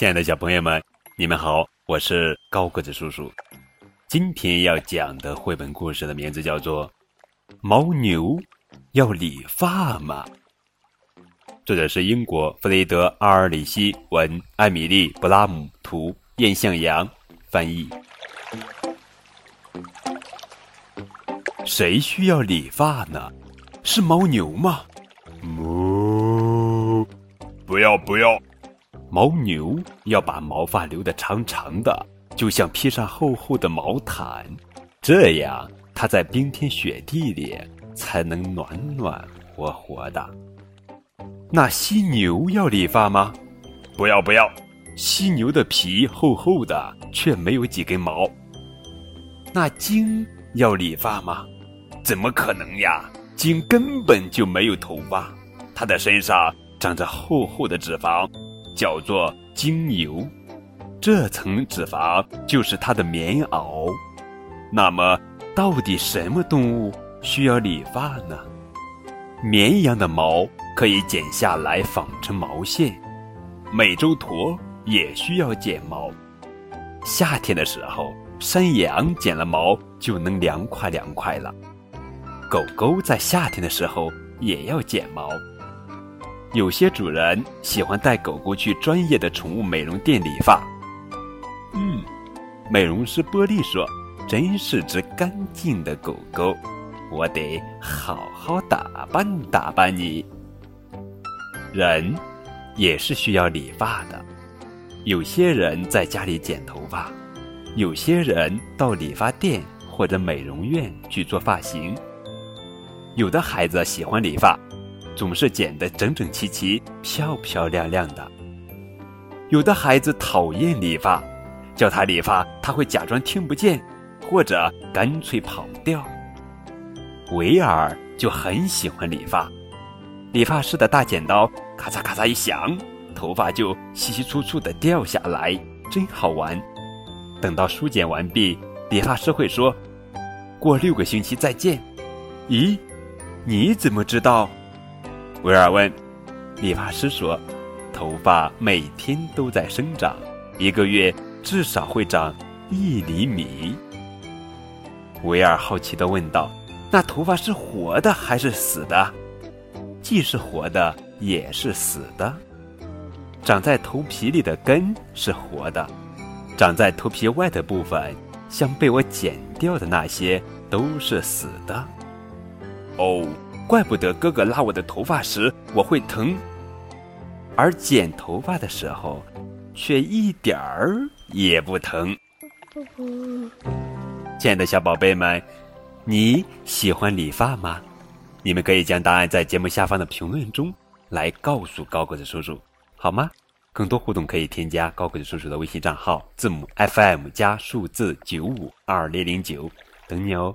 亲爱的小朋友们，你们好，我是高个子叔叔。今天要讲的绘本故事的名字叫做《牦牛要理发吗》。作者是英国弗雷德·阿尔里希文、艾米丽·布拉姆图、燕向阳翻译。谁需要理发呢？是牦牛吗？哞！不要不要！牦牛要把毛发留得长长的，就像披上厚厚的毛毯，这样它在冰天雪地里才能暖暖和和的。那犀牛要理发吗？不要不要！犀牛的皮厚厚的，却没有几根毛。那鲸要理发吗？怎么可能呀？鲸根本就没有头发，它的身上长着厚厚的脂肪。叫做精油，这层脂肪就是它的棉袄。那么，到底什么动物需要理发呢？绵羊的毛可以剪下来纺成毛线，美洲驼也需要剪毛。夏天的时候，山羊剪了毛就能凉快凉快了。狗狗在夏天的时候也要剪毛。有些主人喜欢带狗狗去专业的宠物美容店理发。嗯，美容师波利说：“真是只干净的狗狗，我得好好打扮打扮你。”人也是需要理发的。有些人在家里剪头发，有些人到理发店或者美容院去做发型。有的孩子喜欢理发。总是剪得整整齐齐、漂漂亮亮的。有的孩子讨厌理发，叫他理发，他会假装听不见，或者干脆跑掉。维尔就很喜欢理发，理发师的大剪刀咔嚓咔嚓一响，头发就稀稀疏疏的掉下来，真好玩。等到梳剪完毕，理发师会说：“过六个星期再见。”咦，你怎么知道？维尔问：“理发师说，头发每天都在生长，一个月至少会长一厘米。”维尔好奇的问道：“那头发是活的还是死的？”“既是活的，也是死的。长在头皮里的根是活的，长在头皮外的部分，像被我剪掉的那些，都是死的。”哦。怪不得哥哥拉我的头发时我会疼，而剪头发的时候却一点儿也不疼。亲爱的小宝贝们，你喜欢理发吗？你们可以将答案在节目下方的评论中来告诉高个子叔叔，好吗？更多互动可以添加高个子叔叔的微信账号，字母 FM 加数字九五二零零九，等你哦。